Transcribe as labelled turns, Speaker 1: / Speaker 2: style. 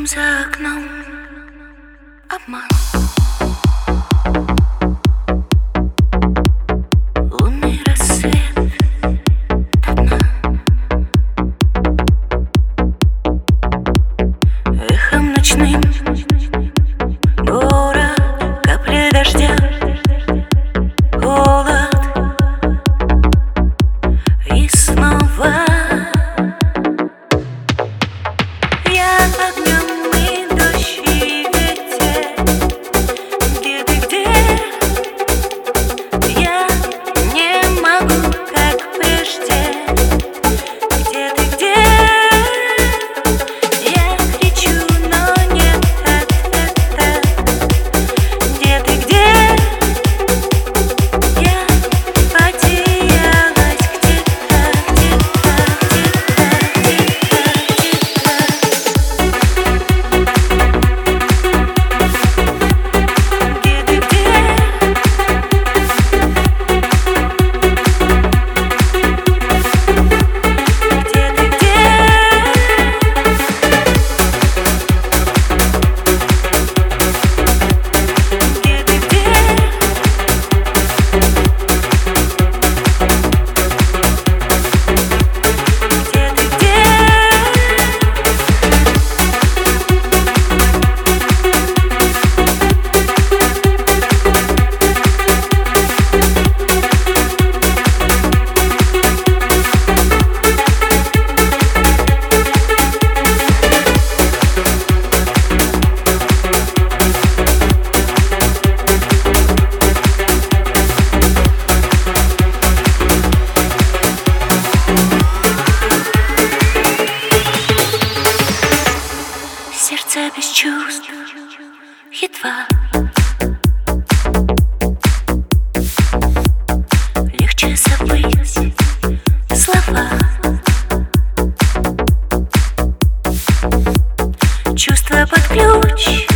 Speaker 1: Там за окном обман. Лунный рассвет давно. Эхом ночным Гора, капли дождя Голод И снова под ключ.